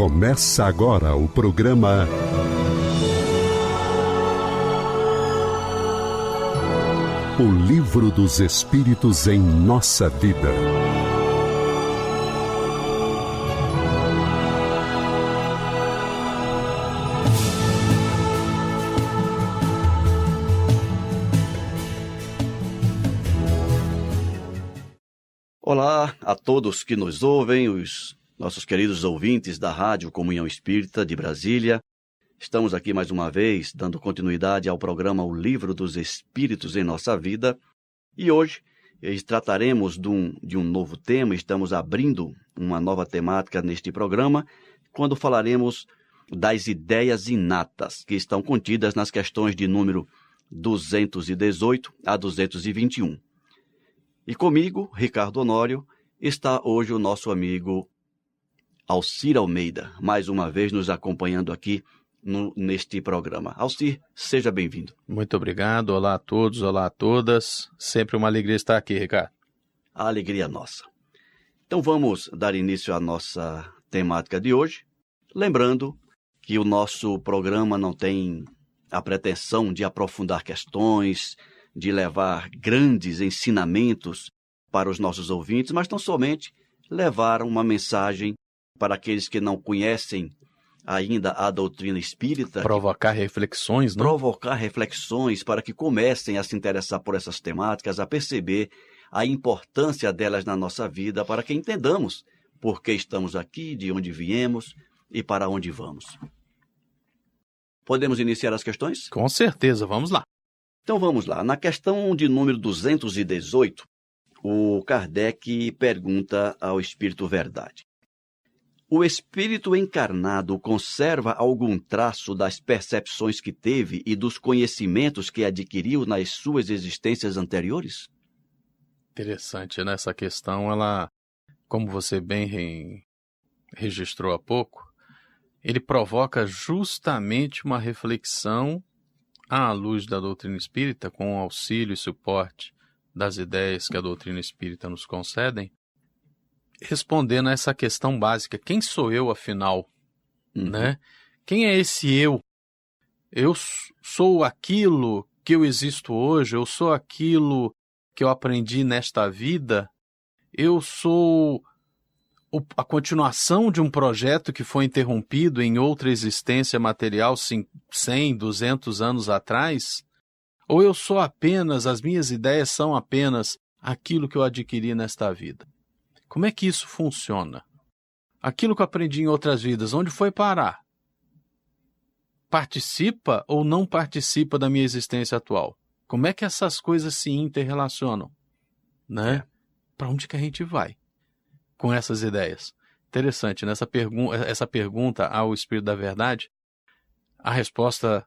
Começa agora o programa O Livro dos Espíritos em Nossa Vida. Olá a todos que nos ouvem, os nossos queridos ouvintes da Rádio Comunhão Espírita de Brasília. Estamos aqui mais uma vez dando continuidade ao programa O Livro dos Espíritos em Nossa Vida. E hoje trataremos de um, de um novo tema, estamos abrindo uma nova temática neste programa, quando falaremos das ideias inatas que estão contidas nas questões de número 218 a 221. E comigo, Ricardo Honório, está hoje o nosso amigo Alcir Almeida, mais uma vez nos acompanhando aqui no, neste programa. Alcir, seja bem-vindo. Muito obrigado. Olá a todos, olá a todas. Sempre uma alegria estar aqui, Ricardo. A alegria é nossa. Então vamos dar início à nossa temática de hoje, lembrando que o nosso programa não tem a pretensão de aprofundar questões, de levar grandes ensinamentos para os nossos ouvintes, mas tão somente levar uma mensagem para aqueles que não conhecem ainda a doutrina espírita. Provocar reflexões, não? Provocar reflexões para que comecem a se interessar por essas temáticas, a perceber a importância delas na nossa vida, para que entendamos por que estamos aqui, de onde viemos e para onde vamos. Podemos iniciar as questões? Com certeza, vamos lá. Então vamos lá. Na questão de número 218, o Kardec pergunta ao Espírito Verdade: o espírito encarnado conserva algum traço das percepções que teve e dos conhecimentos que adquiriu nas suas existências anteriores? Interessante, né? Essa questão, ela, como você bem re... registrou há pouco, ele provoca justamente uma reflexão à luz da doutrina espírita, com o auxílio e suporte das ideias que a doutrina espírita nos concedem, respondendo a essa questão básica: quem sou eu, afinal? Uhum. Né? Quem é esse eu? Eu sou aquilo que eu existo hoje, eu sou aquilo que eu aprendi nesta vida, eu sou a continuação de um projeto que foi interrompido em outra existência material 100, 200 anos atrás? Ou eu sou apenas, as minhas ideias são apenas aquilo que eu adquiri nesta vida? Como é que isso funciona? Aquilo que eu aprendi em outras vidas, onde foi parar? Participa ou não participa da minha existência atual? Como é que essas coisas se interrelacionam? Né? É. Para onde que a gente vai com essas ideias? Interessante, nessa né? essa pergunta ao Espírito da Verdade, a resposta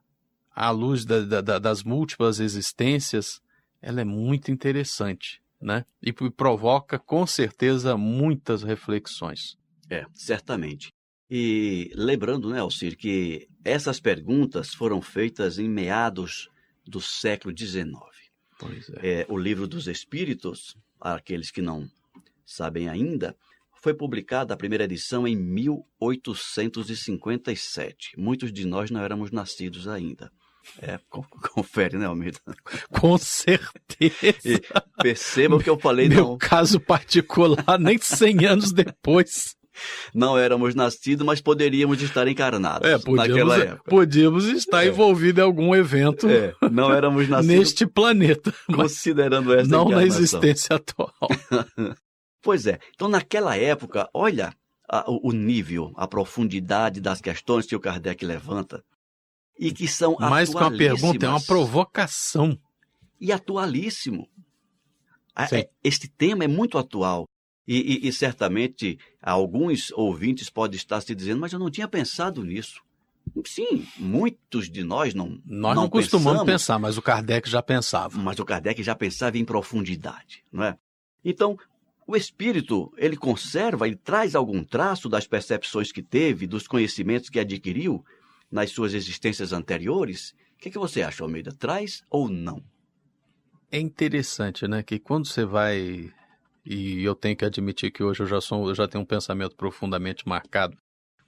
à luz da, da, das múltiplas existências, ela é muito interessante né? E provoca com certeza muitas reflexões. É, certamente. E lembrando, né, Alcir, que essas perguntas foram feitas em meados do século XIX. Pois é. é o livro dos Espíritos, aqueles que não sabem ainda, foi publicada a primeira edição em 1857. Muitos de nós não éramos nascidos ainda. É, confere, né, Almeida? Com certeza. E percebam que eu falei Meu não. caso particular, nem 100 anos depois. Não éramos nascidos, mas poderíamos estar encarnados é, podíamos, naquela época. Podíamos estar é. envolvidos em algum evento. É, não éramos nascidos neste planeta, considerando essa não na existência atual. pois é. Então, naquela época, olha a, o nível, a profundidade das questões que o Kardec levanta e que são Mais que uma pergunta, é uma provocação. E atualíssimo. Sim. Este tema é muito atual. E, e, e, certamente alguns ouvintes podem estar se dizendo, mas eu não tinha pensado nisso. Sim, muitos de nós não. Nós não, não costumamos pensamos, pensar, mas o Kardec já pensava. Mas o Kardec já pensava em profundidade, não é? Então, o espírito, ele conserva, ele traz algum traço das percepções que teve, dos conhecimentos que adquiriu, nas suas existências anteriores? O que, que você acha, Almeida? Traz ou não? É interessante, né? Que quando você vai. E eu tenho que admitir que hoje eu já, sou, eu já tenho um pensamento profundamente marcado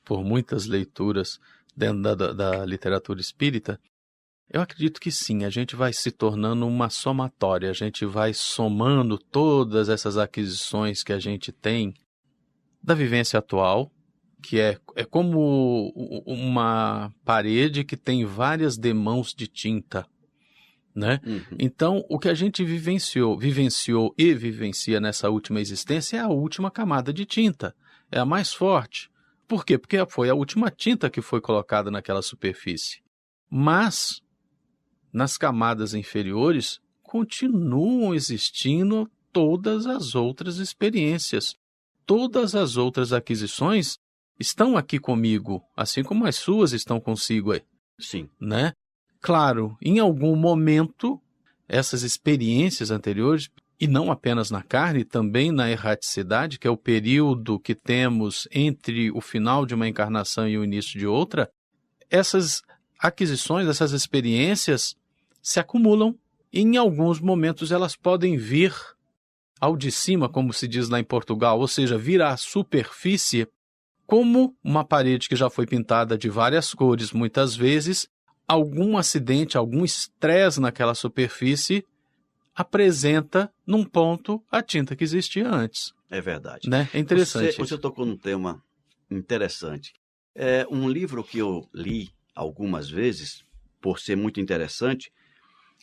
por muitas leituras dentro da, da, da literatura espírita, eu acredito que sim, a gente vai se tornando uma somatória, a gente vai somando todas essas aquisições que a gente tem da vivência atual, que é, é como uma parede que tem várias demãos de tinta, né? Uhum. Então, o que a gente vivenciou, vivenciou e vivencia nessa última existência é a última camada de tinta, é a mais forte. Por quê? Porque foi a última tinta que foi colocada naquela superfície. Mas nas camadas inferiores continuam existindo todas as outras experiências. Todas as outras aquisições estão aqui comigo, assim como as suas estão consigo aí. Sim. Né? Claro, em algum momento, essas experiências anteriores, e não apenas na carne, também na erraticidade, que é o período que temos entre o final de uma encarnação e o início de outra, essas aquisições, essas experiências se acumulam e em alguns momentos elas podem vir ao de cima, como se diz lá em Portugal, ou seja, vir à superfície como uma parede que já foi pintada de várias cores muitas vezes, algum acidente, algum estresse naquela superfície apresenta num ponto a tinta que existia antes. É verdade. Né? É interessante. Você, você tocou num tema interessante. É um livro que eu li algumas vezes, por ser muito interessante,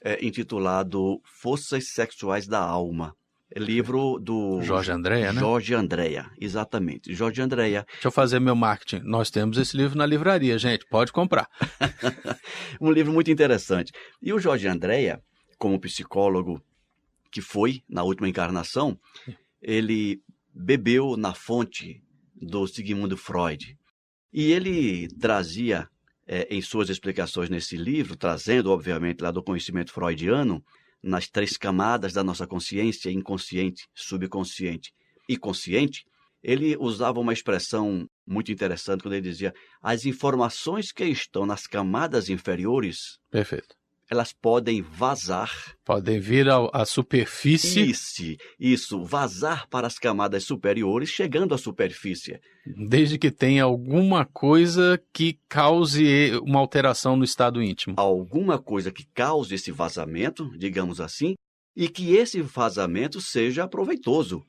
é, intitulado Forças Sexuais da Alma. É livro do Jorge Andréa, né? Jorge Andréa, exatamente. Jorge Andréa. Deixa eu fazer meu marketing. Nós temos esse livro na livraria, gente. Pode comprar. um livro muito interessante. E o Jorge Andréa, como psicólogo que foi na última encarnação, ele bebeu na fonte do Sigmund Freud. E ele trazia é, em suas explicações nesse livro, trazendo, obviamente, lá do conhecimento freudiano, nas três camadas da nossa consciência, inconsciente, subconsciente e consciente, ele usava uma expressão muito interessante quando ele dizia: as informações que estão nas camadas inferiores. Perfeito elas podem vazar. Podem vir à superfície. Isso, isso, vazar para as camadas superiores, chegando à superfície. Desde que tenha alguma coisa que cause uma alteração no estado íntimo. Alguma coisa que cause esse vazamento, digamos assim, e que esse vazamento seja proveitoso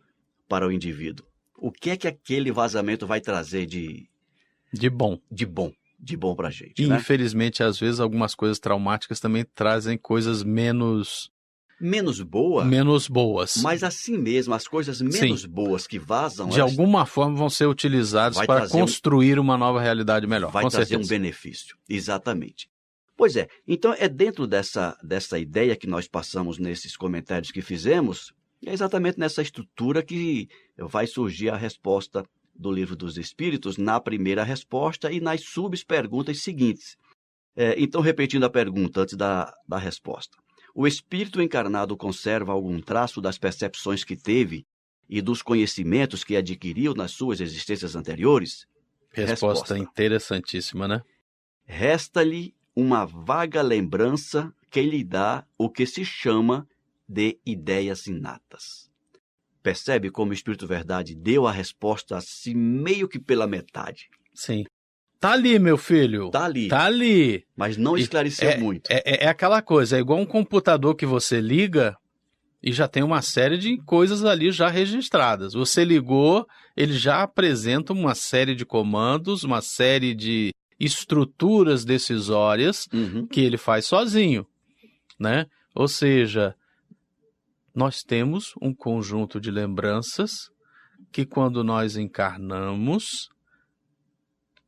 para o indivíduo. O que é que aquele vazamento vai trazer de de bom? De bom de bom pra gente. E, né? infelizmente, às vezes, algumas coisas traumáticas também trazem coisas menos. Menos boas. Menos boas. Mas assim mesmo, as coisas menos Sim. boas que vazam. De elas... alguma forma vão ser utilizadas para construir um... uma nova realidade melhor. Vai trazer certeza. um benefício. Exatamente. Pois é, então é dentro dessa, dessa ideia que nós passamos nesses comentários que fizemos, é exatamente nessa estrutura que vai surgir a resposta do Livro dos Espíritos na primeira resposta e nas subperguntas seguintes. É, então, repetindo a pergunta antes da, da resposta. O espírito encarnado conserva algum traço das percepções que teve e dos conhecimentos que adquiriu nas suas existências anteriores? Resposta, resposta. interessantíssima, né? Resta-lhe uma vaga lembrança que lhe dá o que se chama de ideias inatas. Percebe como o Espírito Verdade deu a resposta assim, meio que pela metade? Sim. Tá ali, meu filho. Tá ali. Tá ali. Mas não esclareceu é, muito. É, é, é aquela coisa, é igual um computador que você liga e já tem uma série de coisas ali já registradas. Você ligou, ele já apresenta uma série de comandos, uma série de estruturas decisórias uhum. que ele faz sozinho, né? Ou seja, nós temos um conjunto de lembranças que quando nós encarnamos,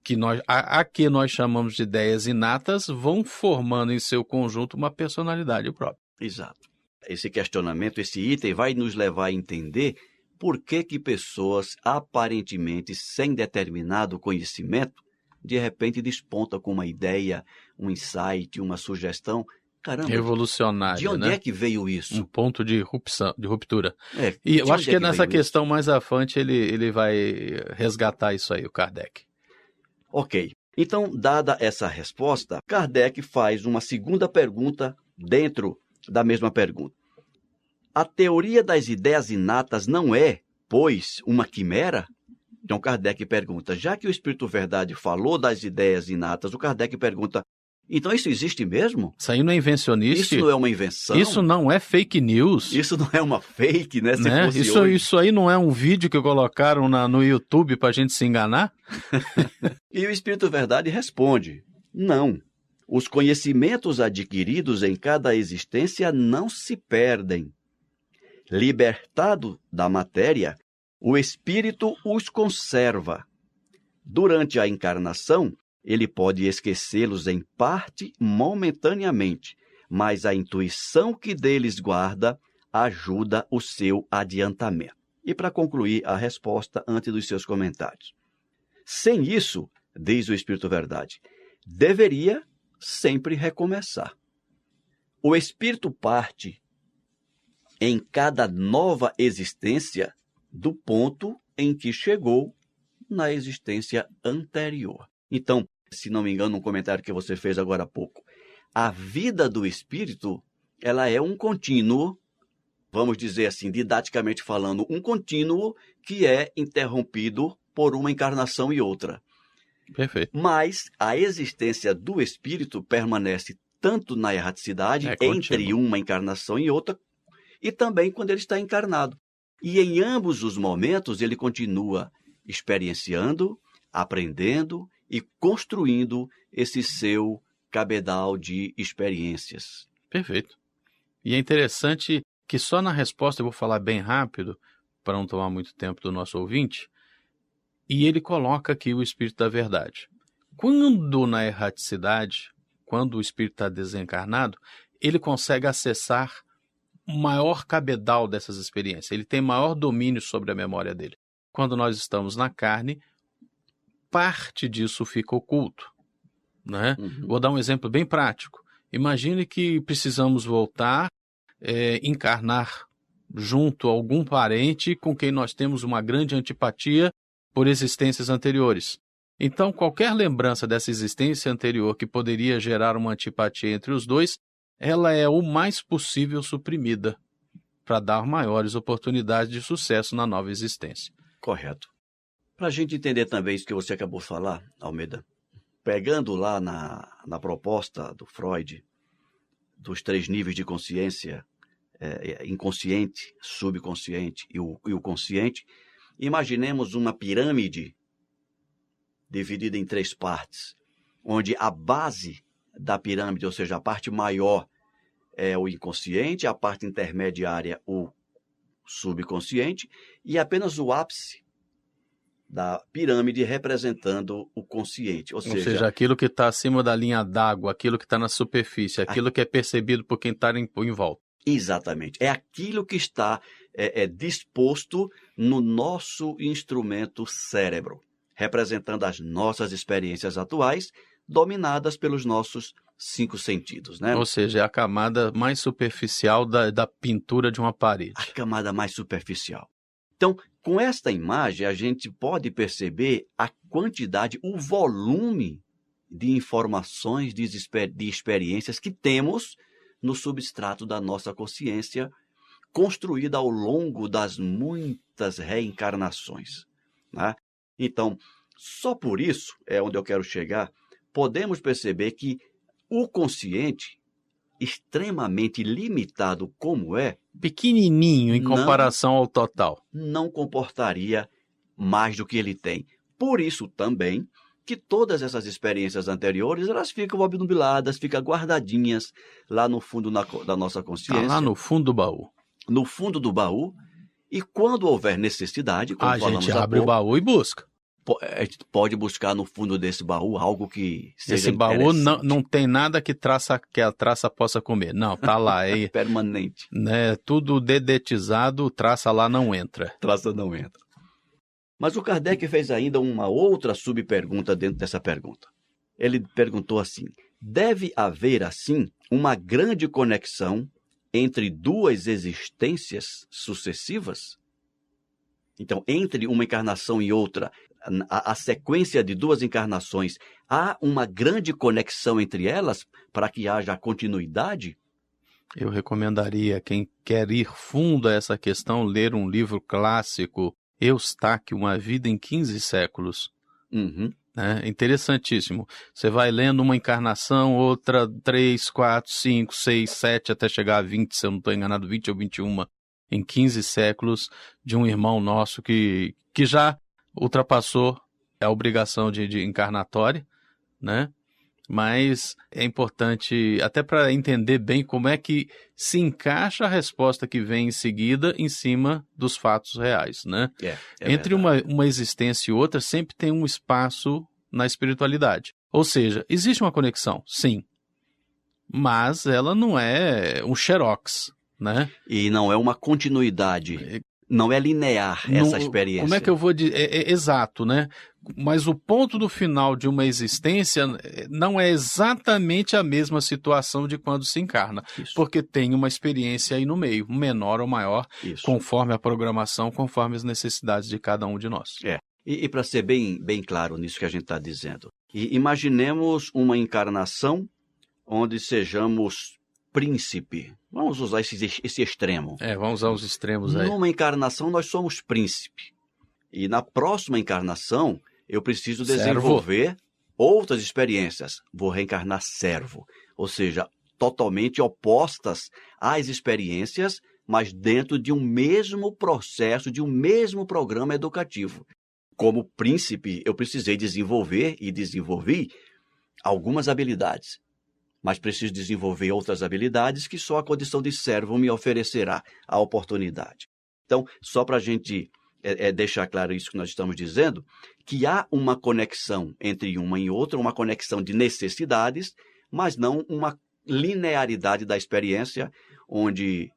que nós, a, a, que nós chamamos de ideias inatas, vão formando em seu conjunto uma personalidade própria. Exato. Esse questionamento, esse item vai nos levar a entender por que que pessoas aparentemente sem determinado conhecimento, de repente despontam com uma ideia, um insight, uma sugestão Caramba, revolucionário. De onde né? é que veio isso? Um ponto de, rupção, de ruptura. É, e eu acho que, é que nessa questão isso? mais à frente ele, ele vai resgatar isso aí, o Kardec. Ok. Então, dada essa resposta, Kardec faz uma segunda pergunta dentro da mesma pergunta. A teoria das ideias inatas não é, pois, uma quimera? Então Kardec pergunta: já que o Espírito Verdade falou das ideias inatas, o Kardec pergunta: então isso existe mesmo? Isso aí não é invencionista? Isso não é uma invenção? Isso não é fake news? Isso não é uma fake, né? né? isso, hoje... isso aí não é um vídeo que colocaram na, no YouTube para a gente se enganar? e o Espírito Verdade responde: não. Os conhecimentos adquiridos em cada existência não se perdem. Libertado da matéria, o espírito os conserva. Durante a encarnação, ele pode esquecê-los em parte momentaneamente, mas a intuição que deles guarda ajuda o seu adiantamento. E para concluir a resposta antes dos seus comentários. Sem isso, diz o Espírito Verdade, deveria sempre recomeçar. O Espírito parte em cada nova existência do ponto em que chegou na existência anterior. Então, se não me engano, um comentário que você fez agora há pouco. A vida do espírito, ela é um contínuo, vamos dizer assim, didaticamente falando, um contínuo que é interrompido por uma encarnação e outra. Perfeito. Mas a existência do espírito permanece tanto na erraticidade é entre uma encarnação e outra, e também quando ele está encarnado. E em ambos os momentos ele continua experienciando, aprendendo e construindo esse seu cabedal de experiências. Perfeito. E é interessante que só na resposta eu vou falar bem rápido, para não tomar muito tempo do nosso ouvinte, e ele coloca aqui o Espírito da Verdade. Quando na erraticidade, quando o Espírito está desencarnado, ele consegue acessar maior cabedal dessas experiências, ele tem maior domínio sobre a memória dele. Quando nós estamos na carne, parte disso fica oculto. Né? Uhum. Vou dar um exemplo bem prático. Imagine que precisamos voltar, é, encarnar junto a algum parente com quem nós temos uma grande antipatia por existências anteriores. Então, qualquer lembrança dessa existência anterior que poderia gerar uma antipatia entre os dois, ela é o mais possível suprimida para dar maiores oportunidades de sucesso na nova existência. Correto. Para a gente entender também isso que você acabou de falar, Almeida, pegando lá na, na proposta do Freud, dos três níveis de consciência, é, é, inconsciente, subconsciente e o, e o consciente, imaginemos uma pirâmide dividida em três partes, onde a base da pirâmide, ou seja, a parte maior, é o inconsciente, a parte intermediária, o subconsciente, e apenas o ápice da pirâmide representando o consciente. Ou, ou seja, seja, aquilo que está acima da linha d'água, aquilo que está na superfície, aquilo a... que é percebido por quem está em, em, volta. Exatamente. É aquilo que está é, é, disposto no nosso instrumento cérebro, representando as nossas experiências atuais, dominadas pelos nossos cinco sentidos, né? Ou seja, é a camada mais superficial da, da pintura de uma parede. A camada mais superficial. Então, com esta imagem, a gente pode perceber a quantidade, o volume de informações, de, de experiências que temos no substrato da nossa consciência, construída ao longo das muitas reencarnações. Né? Então, só por isso, é onde eu quero chegar, podemos perceber que o consciente extremamente limitado como é, pequenininho em comparação não, ao total, não comportaria mais do que ele tem. Por isso também que todas essas experiências anteriores elas ficam obnubiladas, ficam guardadinhas lá no fundo na, da nossa consciência. Tá lá no fundo do baú. No fundo do baú. E quando houver necessidade, como a gente abre pouco, o baú e busca a gente pode buscar no fundo desse baú algo que seja Esse baú não, não tem nada que traça que a traça possa comer. Não, tá lá. É permanente. Né, tudo dedetizado, traça lá não entra. Traça não entra. Mas o Kardec fez ainda uma outra subpergunta dentro dessa pergunta. Ele perguntou assim: deve haver, assim, uma grande conexão entre duas existências sucessivas? Então, entre uma encarnação e outra, a, a, sequência de duas encarnações, há uma grande conexão entre elas para que haja continuidade? Eu recomendaria quem quer ir fundo a essa questão ler um livro clássico Eustáquio, Uma Vida em 15 Séculos. Uhum. É interessantíssimo. Você vai lendo uma encarnação, outra, três, quatro, cinco, seis, sete, até chegar a 20, se eu não estou enganado, 20 ou 21, em 15 séculos, de um irmão nosso que, que já ultrapassou a obrigação de, de encarnatória, né? mas é importante até para entender bem como é que se encaixa a resposta que vem em seguida em cima dos fatos reais, né? É, é Entre uma, uma existência e outra sempre tem um espaço na espiritualidade. Ou seja, existe uma conexão, sim, mas ela não é um xerox, né? E não é uma continuidade. É, não é linear essa não, experiência. Como é que eu vou dizer? É, é, exato, né? Mas o ponto do final de uma existência eh, não é exatamente a mesma situação de quando se encarna, Isso. porque tem uma experiência aí no meio, menor ou maior, Isso. conforme a programação, conforme as necessidades de cada um de nós. É. E, e para ser bem, bem claro nisso que a gente está dizendo, imaginemos uma encarnação onde sejamos príncipe. Vamos usar esse, esse extremo. É, vamos usar os extremos aí. Numa encarnação, nós somos príncipe. E na próxima encarnação, eu preciso desenvolver servo. outras experiências. Vou reencarnar servo. Ou seja, totalmente opostas às experiências, mas dentro de um mesmo processo, de um mesmo programa educativo. Como príncipe, eu precisei desenvolver e desenvolvi algumas habilidades mas preciso desenvolver outras habilidades que só a condição de servo me oferecerá a oportunidade. Então, só para a gente é, é, deixar claro isso que nós estamos dizendo, que há uma conexão entre uma e outra, uma conexão de necessidades, mas não uma linearidade da experiência, onde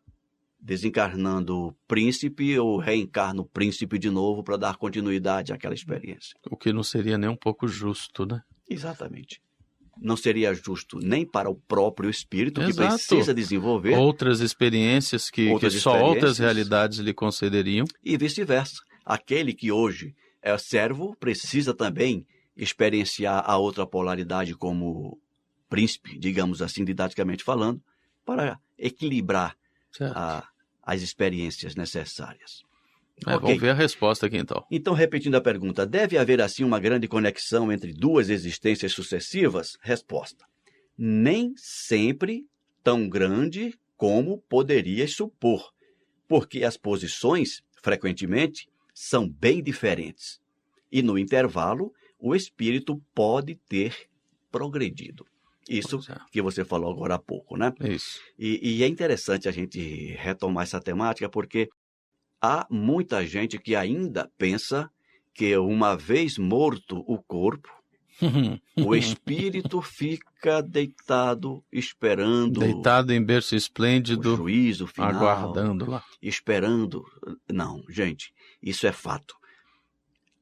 desencarnando o príncipe, eu reencarno o príncipe de novo para dar continuidade àquela experiência. O que não seria nem um pouco justo, né? Exatamente não seria justo nem para o próprio espírito Exato. que precisa desenvolver outras experiências que, outras que só experiências, outras realidades lhe concederiam e vice-versa. Aquele que hoje é servo precisa também experienciar a outra polaridade como príncipe, digamos assim, didaticamente falando, para equilibrar a, as experiências necessárias. É, okay. Vamos ver a resposta aqui então. Então, repetindo a pergunta, deve haver assim uma grande conexão entre duas existências sucessivas? Resposta: nem sempre tão grande como poderias supor, porque as posições, frequentemente, são bem diferentes. E no intervalo, o espírito pode ter progredido. Isso é. que você falou agora há pouco, né? Isso. E, e, é interessante a gente retomar essa temática, porque há muita gente que ainda pensa que uma vez morto o corpo, o espírito fica deitado esperando deitado em berço esplêndido, o juízo final, aguardando lá, esperando. Não, gente, isso é fato.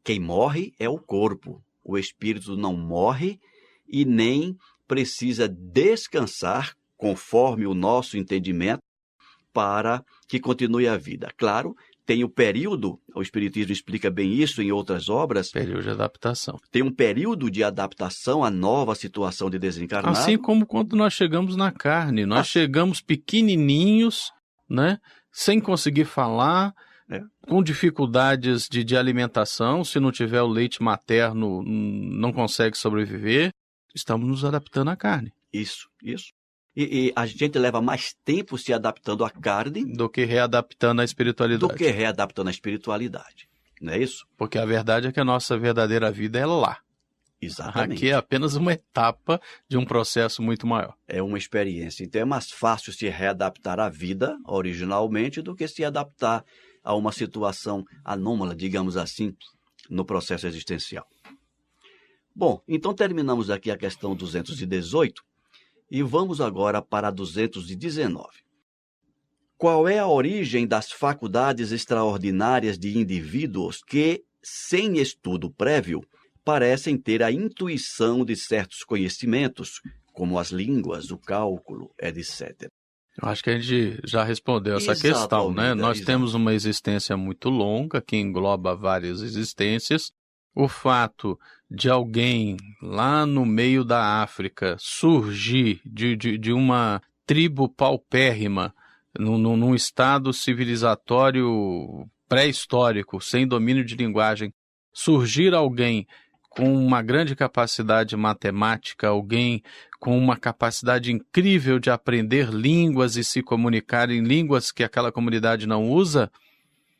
Quem morre é o corpo. O espírito não morre e nem precisa descansar conforme o nosso entendimento para que continue a vida. Claro, tem o período, o Espiritismo explica bem isso em outras obras. Período de adaptação. Tem um período de adaptação à nova situação de desencarnado. Assim como quando nós chegamos na carne. Nós ah. chegamos pequenininhos, né? Sem conseguir falar, é. com dificuldades de, de alimentação. Se não tiver o leite materno, não consegue sobreviver. Estamos nos adaptando à carne. Isso, isso. E, e, a gente leva mais tempo se adaptando à carne do que readaptando à espiritualidade. Do que readaptando à espiritualidade. Não é isso? Porque a verdade é que a nossa verdadeira vida é lá. Exatamente. Aqui é apenas uma etapa de um processo muito maior. É uma experiência. Então é mais fácil se readaptar à vida originalmente do que se adaptar a uma situação anômala, digamos assim, no processo existencial. Bom, então terminamos aqui a questão 218 e vamos agora para 219. Qual é a origem das faculdades extraordinárias de indivíduos que, sem estudo prévio, parecem ter a intuição de certos conhecimentos, como as línguas, o cálculo, etc. Eu acho que a gente já respondeu essa Exatamente, questão, né? Nós temos uma existência muito longa que engloba várias existências o fato de alguém lá no meio da África surgir de, de, de uma tribo paupérrima, num, num estado civilizatório pré-histórico, sem domínio de linguagem, surgir alguém com uma grande capacidade matemática, alguém com uma capacidade incrível de aprender línguas e se comunicar em línguas que aquela comunidade não usa,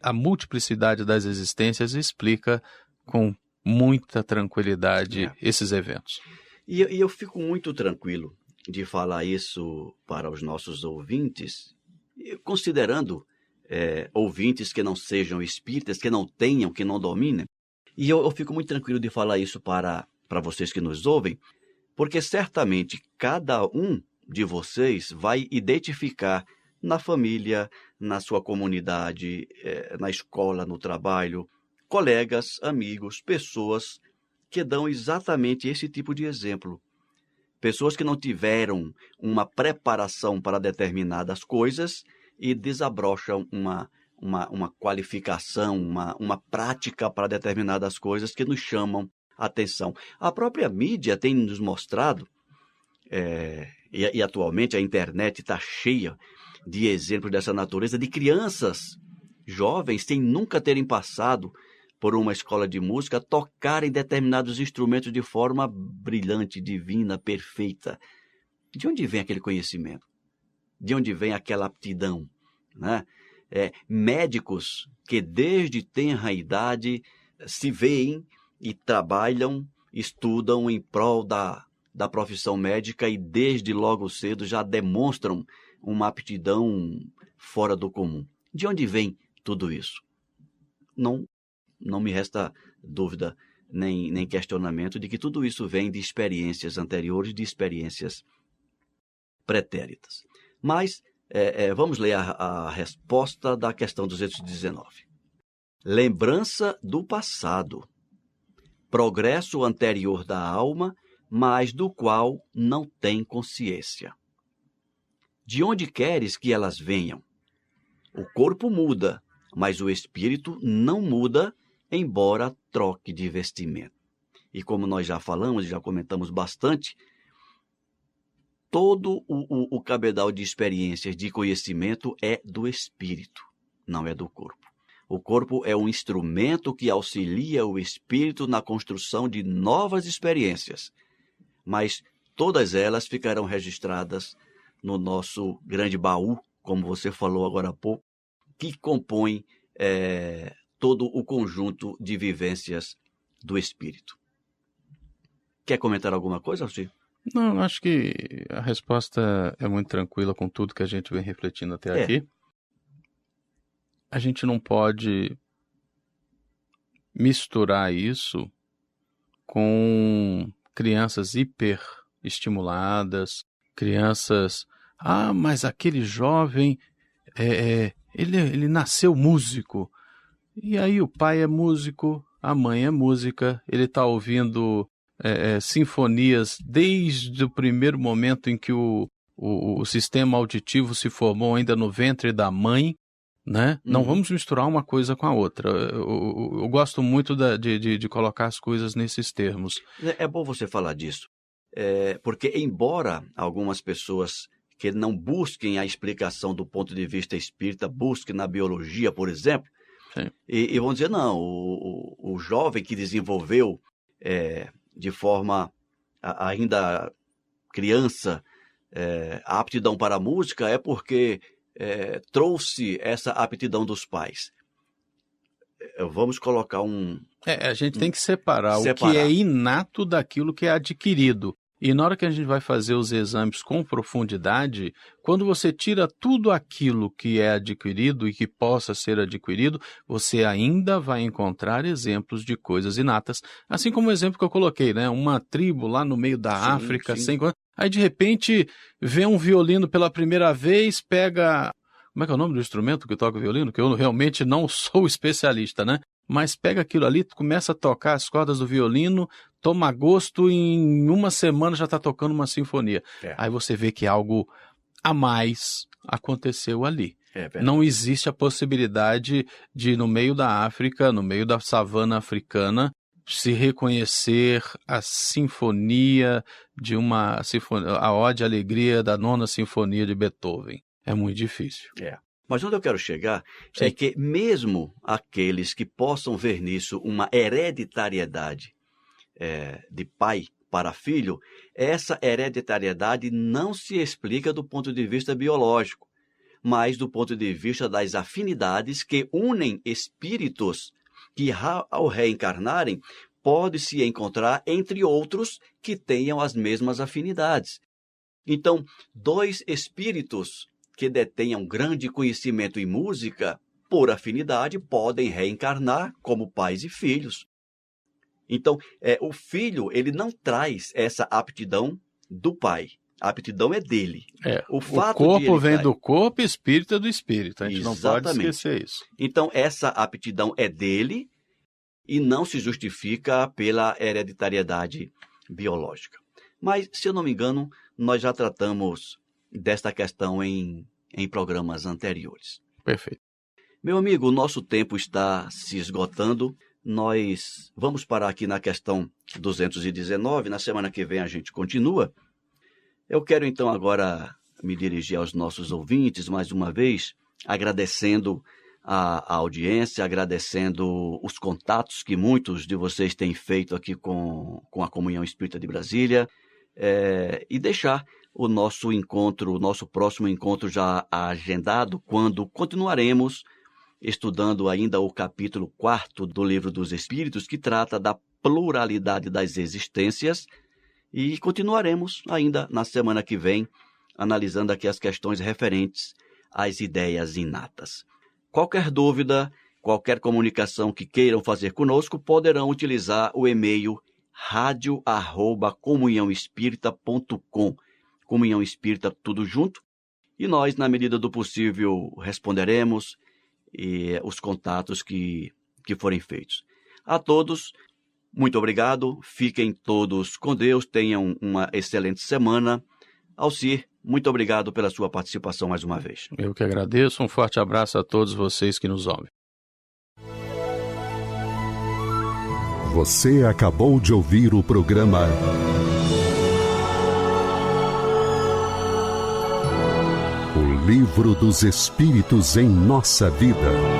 a multiplicidade das existências explica com muita tranquilidade é. esses eventos. E, e eu fico muito tranquilo de falar isso para os nossos ouvintes, considerando é, ouvintes que não sejam espíritas, que não tenham, que não dominem. E eu, eu fico muito tranquilo de falar isso para, para vocês que nos ouvem, porque certamente cada um de vocês vai identificar na família, na sua comunidade, é, na escola, no trabalho, colegas, amigos, pessoas que dão exatamente esse tipo de exemplo. Pessoas que não tiveram uma preparação para determinadas coisas e desabrocham uma, uma, uma qualificação, uma, uma prática para determinadas coisas que nos chamam a atenção. A própria mídia tem nos mostrado, é, e, e atualmente a internet está cheia de exemplos dessa natureza, de crianças jovens sem nunca terem passado por uma escola de música tocarem determinados instrumentos de forma brilhante, divina, perfeita. De onde vem aquele conhecimento? De onde vem aquela aptidão? Né? É, médicos que desde tenra idade se veem e trabalham, estudam em prol da, da profissão médica e desde logo cedo já demonstram uma aptidão fora do comum. De onde vem tudo isso? Não não me resta dúvida nem, nem questionamento de que tudo isso vem de experiências anteriores, de experiências pretéritas. Mas é, é, vamos ler a, a resposta da questão 219. Lembrança do passado, progresso anterior da alma, mas do qual não tem consciência. De onde queres que elas venham? O corpo muda, mas o espírito não muda embora troque de vestimento. E como nós já falamos, já comentamos bastante, todo o, o, o cabedal de experiências, de conhecimento é do espírito, não é do corpo. O corpo é um instrumento que auxilia o espírito na construção de novas experiências, mas todas elas ficarão registradas no nosso grande baú, como você falou agora há pouco, que compõe é, todo o conjunto de vivências do espírito. Quer comentar alguma coisa, Alcir? Não, acho que a resposta é muito tranquila com tudo que a gente vem refletindo até é. aqui. A gente não pode misturar isso com crianças hiper estimuladas, crianças. Ah, mas aquele jovem, é, é, ele, ele nasceu músico. E aí o pai é músico, a mãe é música, ele está ouvindo é, é, sinfonias desde o primeiro momento em que o, o, o, sistema auditivo se formou ainda no ventre da mãe, né? Uhum. Não vamos misturar uma coisa com a outra. Eu, eu, eu gosto muito da, de, de, de, colocar as coisas nesses termos. É, é bom você falar disso, é, porque embora algumas pessoas que não busquem a explicação do ponto de vista espírita, busquem na biologia, por exemplo, e, e, vão dizer, não, o, o, o jovem que desenvolveu é, de forma ainda criança é, a aptidão para a música é porque é, trouxe essa aptidão dos pais. É, vamos colocar um. É, a gente um, tem que separar, separar o que é inato daquilo que é adquirido. E na hora que a gente vai fazer os exames com profundidade, quando você tira tudo aquilo que é adquirido e que possa ser adquirido, você ainda vai encontrar exemplos de coisas inatas. Assim como o exemplo que eu coloquei, né? Uma tribo lá no meio da sim, África, sim. sem aí de repente vê um violino pela primeira vez, pega como é que é o nome do instrumento que toca o violino? Que eu realmente não sou especialista, né? Mas pega aquilo ali, começa a tocar as cordas do violino, toma gosto e em uma semana já está tocando uma sinfonia. É. Aí você vê que algo a mais aconteceu ali. É não existe a possibilidade de, no meio da África, no meio da savana africana, se reconhecer a sinfonia de uma sinfonia, a ode alegria da nona sinfonia de Beethoven. É muito difícil. É. Mas onde eu quero chegar Sim. é que mesmo aqueles que possam ver nisso uma hereditariedade é, de pai para filho, essa hereditariedade não se explica do ponto de vista biológico, mas do ponto de vista das afinidades que unem espíritos que, ao reencarnarem, pode se encontrar entre outros que tenham as mesmas afinidades. Então, dois espíritos que detenham grande conhecimento em música, por afinidade, podem reencarnar como pais e filhos. Então, é, o filho ele não traz essa aptidão do pai. A aptidão é dele. É, o, o corpo vem do corpo, espírito é do espírito. A gente Exatamente. não pode esquecer isso. Então, essa aptidão é dele e não se justifica pela hereditariedade biológica. Mas, se eu não me engano, nós já tratamos desta questão em, em programas anteriores. Perfeito. Meu amigo, o nosso tempo está se esgotando. Nós vamos parar aqui na questão 219. Na semana que vem a gente continua. Eu quero então agora me dirigir aos nossos ouvintes mais uma vez, agradecendo a, a, audiência, agradecendo os contatos que muitos de vocês têm feito aqui com, com a Comunhão Espírita de Brasília, é, e deixar o nosso encontro, o nosso próximo encontro já agendado, quando continuaremos estudando ainda o capítulo 4 do Livro dos Espíritos, que trata da pluralidade das existências, e continuaremos ainda na semana que vem, analisando aqui as questões referentes às ideias inatas. Qualquer dúvida, qualquer comunicação que queiram fazer conosco, poderão utilizar o e-mail radio@comunhãoespírita.com Comunhão Espírita, tudo junto. E nós, na medida do possível, responderemos e, os contatos que, que forem feitos. A todos, muito obrigado. Fiquem todos com Deus. Tenham uma excelente semana. Alcir, muito obrigado pela sua participação mais uma vez. Eu que agradeço. Um forte abraço a todos vocês que nos ouvem. Você acabou de ouvir o programa. Livro dos Espíritos em Nossa Vida.